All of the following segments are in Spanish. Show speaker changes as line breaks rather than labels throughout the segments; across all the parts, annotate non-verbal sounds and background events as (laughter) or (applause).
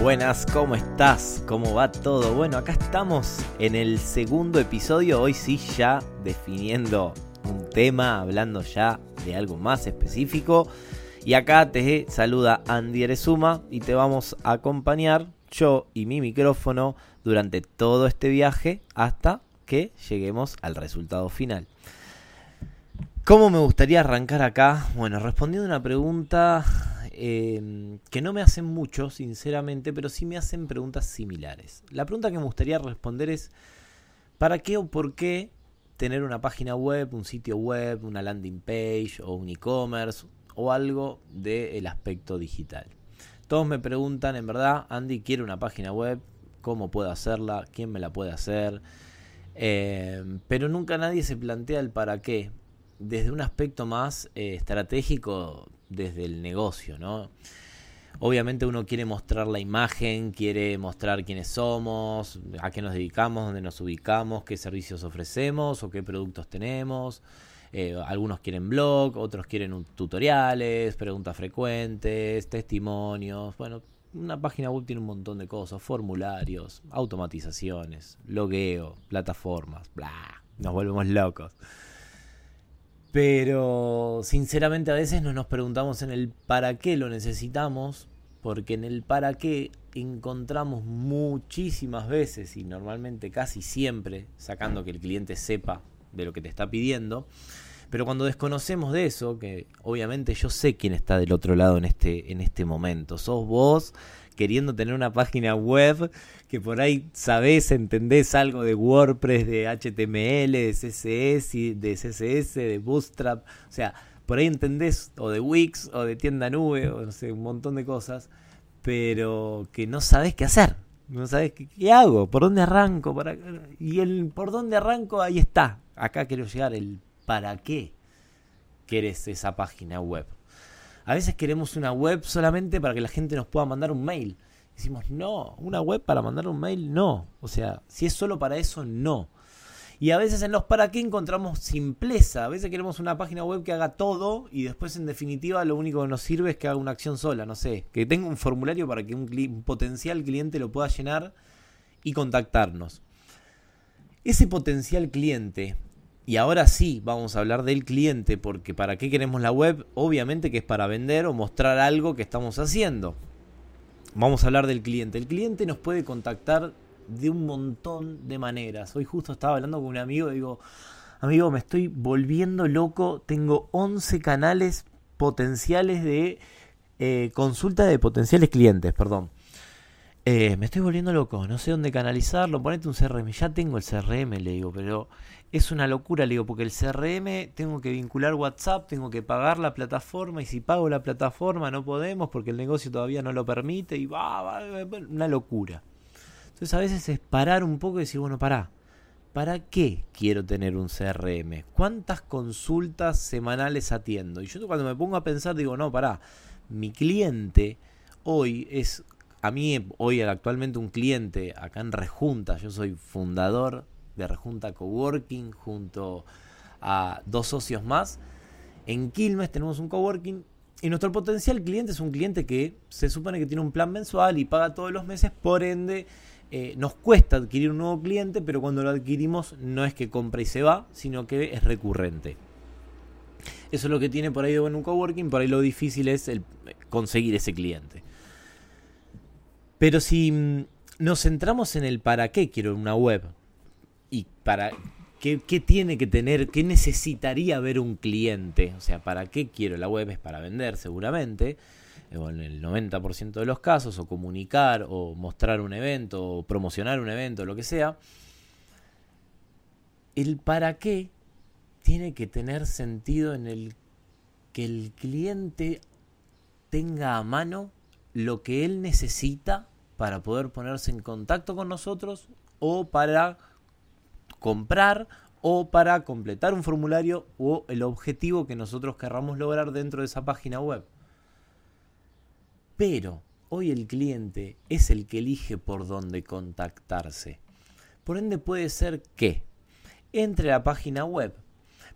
Buenas, ¿cómo estás? ¿Cómo va todo? Bueno, acá estamos en el segundo episodio, hoy sí ya definiendo un tema, hablando ya de algo más específico. Y acá te saluda Andy Eresuma y te vamos a acompañar yo y mi micrófono durante todo este viaje hasta que lleguemos al resultado final. ¿Cómo me gustaría arrancar acá? Bueno, respondiendo una pregunta eh, que no me hacen mucho, sinceramente, pero sí me hacen preguntas similares. La pregunta que me gustaría responder es, ¿para qué o por qué tener una página web, un sitio web, una landing page o un e-commerce o algo del aspecto digital? Todos me preguntan, en verdad, Andy, quiero una página web, ¿cómo puedo hacerla? ¿Quién me la puede hacer? Eh, pero nunca nadie se plantea el para qué. Desde un aspecto más eh, estratégico desde el negocio, ¿no? Obviamente uno quiere mostrar la imagen, quiere mostrar quiénes somos, a qué nos dedicamos, dónde nos ubicamos, qué servicios ofrecemos o qué productos tenemos. Eh, algunos quieren blog, otros quieren tutoriales, preguntas frecuentes, testimonios. Bueno, una página web tiene un montón de cosas, formularios, automatizaciones, logueo, plataformas, bla, nos volvemos locos. Pero sinceramente a veces no nos preguntamos en el para qué lo necesitamos, porque en el para qué encontramos muchísimas veces y normalmente casi siempre, sacando que el cliente sepa de lo que te está pidiendo, pero cuando desconocemos de eso, que obviamente yo sé quién está del otro lado en este, en este momento, sos vos queriendo tener una página web que por ahí sabés, entendés algo de WordPress, de HTML, de CSS, de CSS, de Bootstrap, o sea, por ahí entendés o de Wix o de tienda nube o no sé, un montón de cosas, pero que no sabés qué hacer. No sabés qué, hago, por dónde arranco, y el por dónde arranco ahí está. Acá quiero llegar el para qué querés esa página web. A veces queremos una web solamente para que la gente nos pueda mandar un mail. Decimos, no, una web para mandar un mail, no. O sea, si es solo para eso, no. Y a veces en los para qué encontramos simpleza. A veces queremos una página web que haga todo y después en definitiva lo único que nos sirve es que haga una acción sola, no sé, que tenga un formulario para que un, potencial cliente lo pueda llenar y contactarnos. Ese potencial cliente y ahora sí vamos a hablar del cliente, porque ¿para qué queremos la web? Obviamente que es para vender o mostrar algo que estamos haciendo. Vamos a hablar del cliente. El cliente nos puede contactar de un montón de maneras. Hoy justo estaba hablando con un amigo y digo, amigo, me estoy volviendo loco, tengo 11 canales potenciales de eh, consulta de potenciales clientes, perdón. Eh, me estoy volviendo loco, no sé dónde canalizarlo, ponete un CRM, ya tengo el CRM, le digo, pero es una locura, le digo, porque el CRM tengo que vincular WhatsApp, tengo que pagar la plataforma y si pago la plataforma no podemos porque el negocio todavía no lo permite y va, va, una locura. Entonces a veces es parar un poco y decir, bueno, pará, ¿para qué quiero tener un CRM? ¿Cuántas consultas semanales atiendo? Y yo cuando me pongo a pensar digo, no, pará, mi cliente hoy es, a mí hoy actualmente un cliente acá en Rejunta, yo soy fundador de Rejunta Coworking junto a dos socios más. En Quilmes tenemos un coworking y nuestro potencial cliente es un cliente que se supone que tiene un plan mensual y paga todos los meses, por ende eh, nos cuesta adquirir un nuevo cliente, pero cuando lo adquirimos no es que compra y se va, sino que es recurrente. Eso es lo que tiene por ahí de bueno un coworking, por ahí lo difícil es el conseguir ese cliente. Pero si mm, nos centramos en el para qué quiero una web, y para qué, tiene que tener, qué necesitaría ver un cliente. O sea, ¿para qué quiero la web? Es para vender seguramente, eh, en el 90% de los casos, o comunicar, o mostrar un evento, o promocionar un evento, lo que sea. El para qué tiene que tener sentido en el que el cliente tenga a mano lo que él necesita para poder ponerse en contacto con nosotros o para comprar o para completar un formulario o el objetivo que nosotros querramos lograr dentro de esa página web. Pero hoy el cliente es el que elige por dónde contactarse. Por ende puede ser que entre la página web,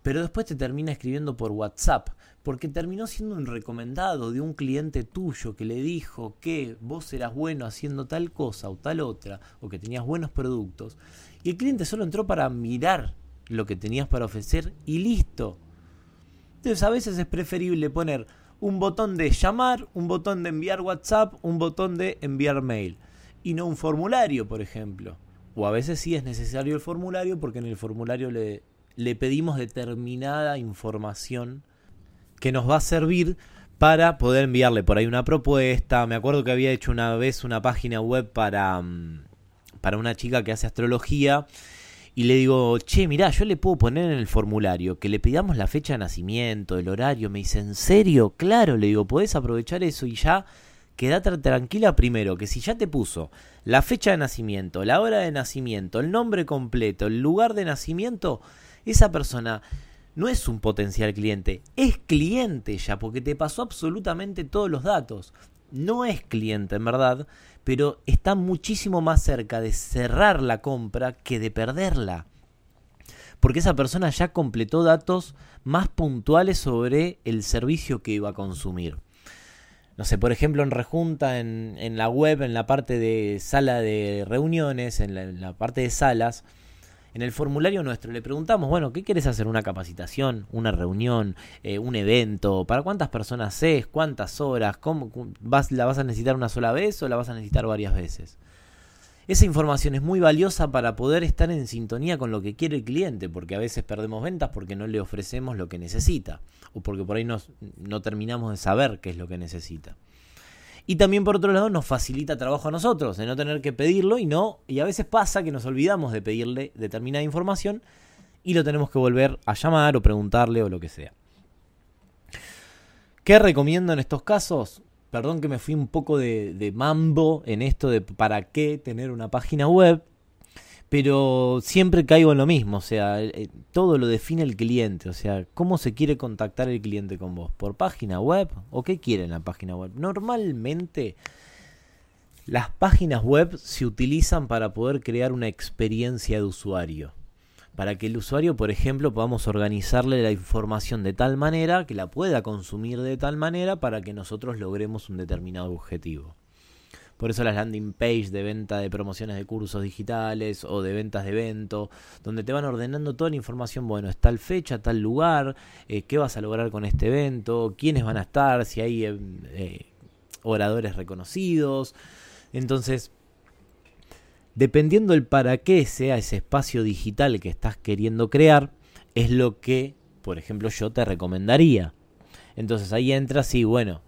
pero después te termina escribiendo por WhatsApp, porque terminó siendo un recomendado de un cliente tuyo que le dijo que vos eras bueno haciendo tal cosa o tal otra, o que tenías buenos productos, y el cliente solo entró para mirar lo que tenías para ofrecer y listo. Entonces a veces es preferible poner un botón de llamar, un botón de enviar WhatsApp, un botón de enviar mail, y no un formulario, por ejemplo. O a veces sí es necesario el formulario porque en el formulario le, le pedimos determinada información que nos va a servir para poder enviarle por ahí una propuesta. Me acuerdo que había hecho una vez una página web para, mm, para una chica que hace astrología. Y le digo, che, mirá, yo le puedo poner en el formulario que le pidamos la fecha de nacimiento, el horario. Me dice, ¿en serio? Claro, le digo, podés aprovechar eso y ya quédate tranquila primero, que si ya te puso la fecha de nacimiento, la hora de nacimiento, el nombre completo, el lugar de nacimiento, esa persona no es un potencial cliente, es cliente ya, porque te pasó absolutamente todos los datos. No es cliente, en verdad, pero está muchísimo más cerca de cerrar la compra que de perderla. Porque esa persona ya completó datos más puntuales sobre el servicio que iba a consumir. No sé, por ejemplo, en Rejunta, en, en la web, en la parte de sala de reuniones, en la parte de salas, en el formulario nuestro le preguntamos, bueno, ¿qué quieres hacer? ¿Una capacitación? ¿Una reunión? Eh, ¿Un evento? ¿Para cuántas personas es? ¿Cuántas horas? ¿Cómo, vas, ¿La vas a necesitar una sola vez o la vas a necesitar varias veces? Esa información es muy valiosa para poder estar en sintonía con lo que quiere el cliente, porque a veces perdemos ventas porque no le ofrecemos lo que necesita, o porque por ahí no terminamos de saber qué es lo que necesita. Y también por otro lado nos facilita trabajo a nosotros, de no tener que pedirlo y no, y a veces pasa que nos olvidamos de pedirle determinada información y lo tenemos que volver a llamar o preguntarle o lo que sea. ¿Qué recomiendo en estos casos? Perdón que me fui un poco de, de mambo en esto de para qué tener una página web, pero siempre caigo en lo mismo, o sea, eh, todo lo define el cliente, o sea, cómo se quiere contactar el cliente con vos, por página web o qué quiere en la página web. Normalmente las páginas web se utilizan para poder crear una experiencia de usuario. Para que el usuario, por ejemplo, podamos organizarle la información de tal manera que la pueda consumir de tal manera para que nosotros logremos un determinado objetivo. Por eso las landing page de venta de promociones de cursos digitales o de ventas de evento, donde te van ordenando toda la información, bueno, es tal fecha, tal lugar, eh, qué vas a lograr con este evento, quiénes van a estar, si hay eh, eh, oradores reconocidos. Entonces, dependiendo del para qué sea ese espacio digital que estás queriendo crear, es lo que, por ejemplo, yo te recomendaría. Entonces ahí entras y bueno,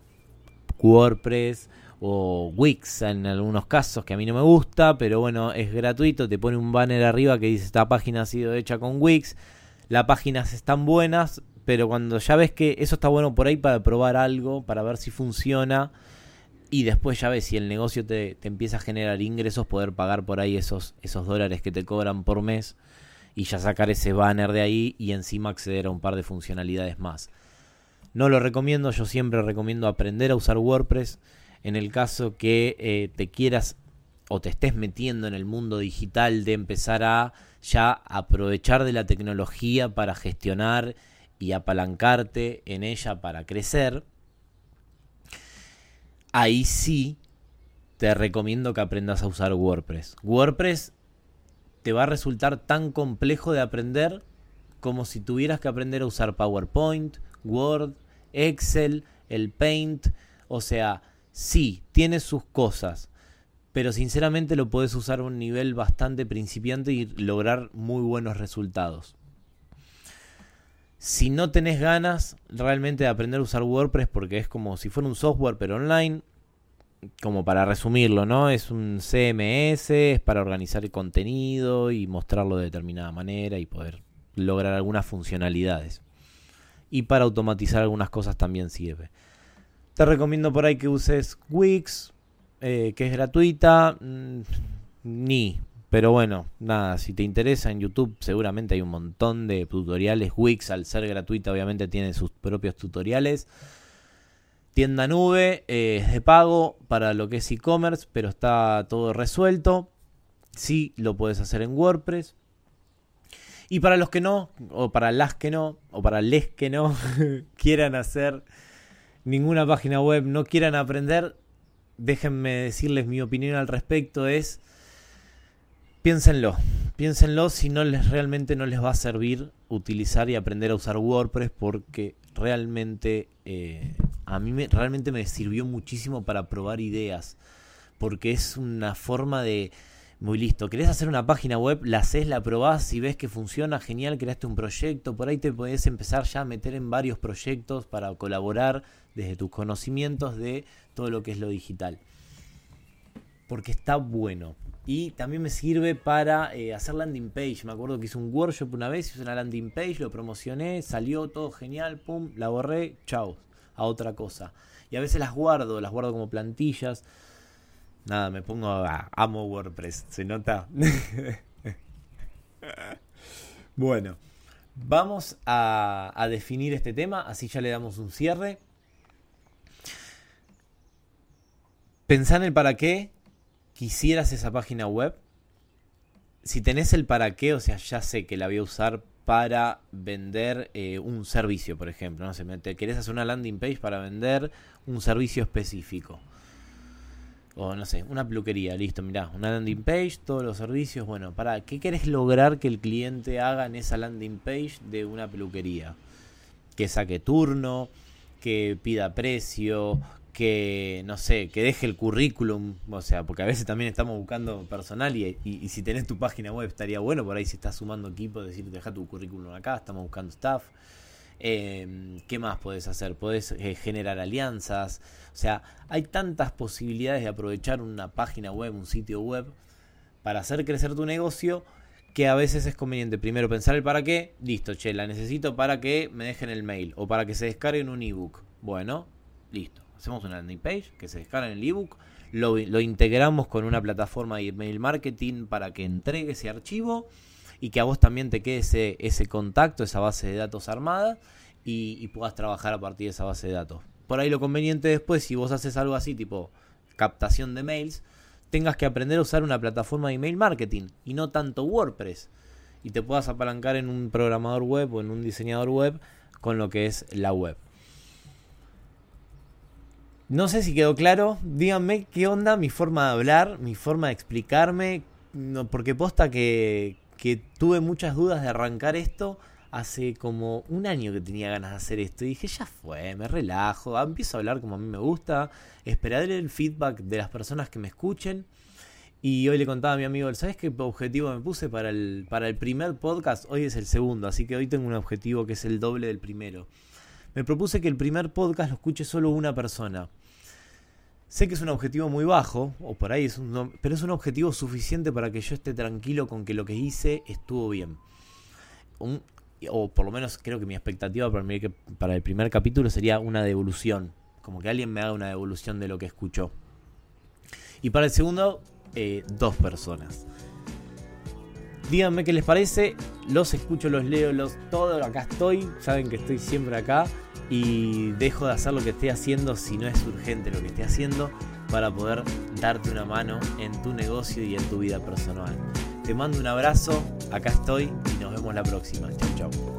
WordPress o Wix en algunos casos que a mí no me gusta, pero bueno, es gratuito, te pone un banner arriba que dice esta página ha sido hecha con Wix, las páginas están buenas, pero cuando ya ves que eso está bueno por ahí para probar algo, para ver si funciona, y después ya ves si el negocio te, te empieza a generar ingresos, poder pagar por ahí esos, esos dólares que te cobran por mes y ya sacar ese banner de ahí y encima acceder a un par de funcionalidades más. No lo recomiendo, yo siempre recomiendo aprender a usar WordPress en el caso que eh, te quieras o te estés metiendo en el mundo digital de empezar a ya aprovechar de la tecnología para gestionar y apalancarte en ella para crecer, ahí sí te recomiendo que aprendas a usar WordPress. WordPress te va a resultar tan complejo de aprender como si tuvieras que aprender a usar PowerPoint, Word, Excel, el Paint, o sea, sí, tiene sus cosas, pero sinceramente lo puedes usar a un nivel bastante principiante y lograr muy buenos resultados. Si no tenés ganas realmente de aprender a usar WordPress, porque es como si fuera un software pero online, como para resumirlo, ¿no? Es un CMS, es para organizar el contenido y mostrarlo de determinada manera y poder lograr algunas funcionalidades. Y para automatizar algunas cosas también sirve. Te recomiendo por ahí que uses Wix, eh, que es gratuita. Mm, ni, Pero bueno, nada, si te interesa en YouTube seguramente hay un montón de tutoriales. Wix al ser gratuita obviamente tiene sus propios tutoriales. Tienda nube eh, es de pago para lo que es e-commerce, pero está todo resuelto. Sí, lo puedes hacer en WordPress. Y para los que no, o para las que no, o para les que no (laughs) quieran hacer ninguna página web, no quieran aprender, déjenme decirles mi opinión al respecto es piénsenlo, piénsenlo si no les realmente no les va a servir utilizar y aprender a usar WordPress porque realmente eh, a mí me, realmente me sirvió muchísimo para probar ideas porque es una forma de muy listo. ¿Querés hacer una página web? La haces, la probás, si ves que funciona, genial, creaste un proyecto. Por ahí te podés empezar ya a meter en varios proyectos para colaborar desde tus conocimientos de todo lo que es lo digital. Porque está bueno. Y también me sirve para eh, hacer landing page. Me acuerdo que hice un workshop una vez, hice una landing page, lo promocioné, salió todo genial, pum, la borré, chao, a otra cosa. Y a veces las guardo, las guardo como plantillas. Nada, me pongo a amo WordPress, ¿se nota? (laughs) bueno, vamos a, definir este tema, así ya le damos un cierre. Pensá en el para qué quisieras esa página web. Si tenés el para qué, o sea, ya sé que la voy a usar para vender eh, un servicio, por ejemplo. No sé, te querés hacer una landing page para vender un servicio específico o no sé, una peluquería, listo, mirá, una landing page, todos los servicios, bueno, para, ¿qué querés lograr que el cliente haga en esa landing page de una peluquería? Que saque turno, que pida precio, que, no sé, que deje el currículum, o sea, porque a veces también estamos buscando personal y, y, si tenés tu página web estaría bueno, por ahí si estás sumando equipo, decir, deja tu currículum acá, estamos buscando staff. Eh, ¿Qué más puedes hacer? Puedes eh, generar alianzas. O sea, hay tantas posibilidades de aprovechar una página web, un sitio web, para hacer crecer tu negocio que a veces es conveniente primero pensar el para qué. Listo, che, la necesito para que me dejen el mail o para que se descarguen un ebook. Bueno, listo. Hacemos una landing page que se descargue en el ebook. Lo, lo integramos con una plataforma de email marketing para que entregue ese archivo y que a vos también te quede ese, ese contacto, esa base de datos armada y, puedas trabajar a partir de esa base de datos. Por ahí lo conveniente después, si vos haces algo así, tipo captación de mails, tengas que aprender a usar una plataforma de email marketing y no tanto WordPress. Y te puedas apalancar en un programador web o en un diseñador web con lo que es la web. No sé si quedó claro. Díganme qué onda mi forma de hablar, mi forma de explicarme. No, porque posta que, que tuve muchas dudas de arrancar esto. Hace como un año que tenía ganas de hacer esto y dije, ya fue, me relajo, empiezo a hablar como a mí me gusta, esperaré el feedback de las personas que me escuchen. Y hoy le contaba a mi amigo, ¿sabes qué objetivo me puse para el, para el primer podcast? Hoy es el segundo, así que hoy tengo un objetivo que es el doble del primero. Me propuse que el primer podcast lo escuche solo una persona. Sé que es un objetivo muy bajo, o por ahí es pero es un objetivo suficiente para que yo esté tranquilo con que lo que hice estuvo bien. o por lo menos creo que mi expectativa para, el primer capítulo sería una devolución, como que alguien me haga una devolución de lo que escuchó. Y para el segundo, eh, dos personas. Díganme qué les parece, los escucho, los leo, los todo, acá estoy, saben que estoy siempre acá y dejo de hacer lo que esté haciendo si no es urgente lo que esté haciendo para poder darte una mano en tu negocio y en tu vida personal. Te mando un abrazo, acá estoy y nos vemos la próxima. Chau chau.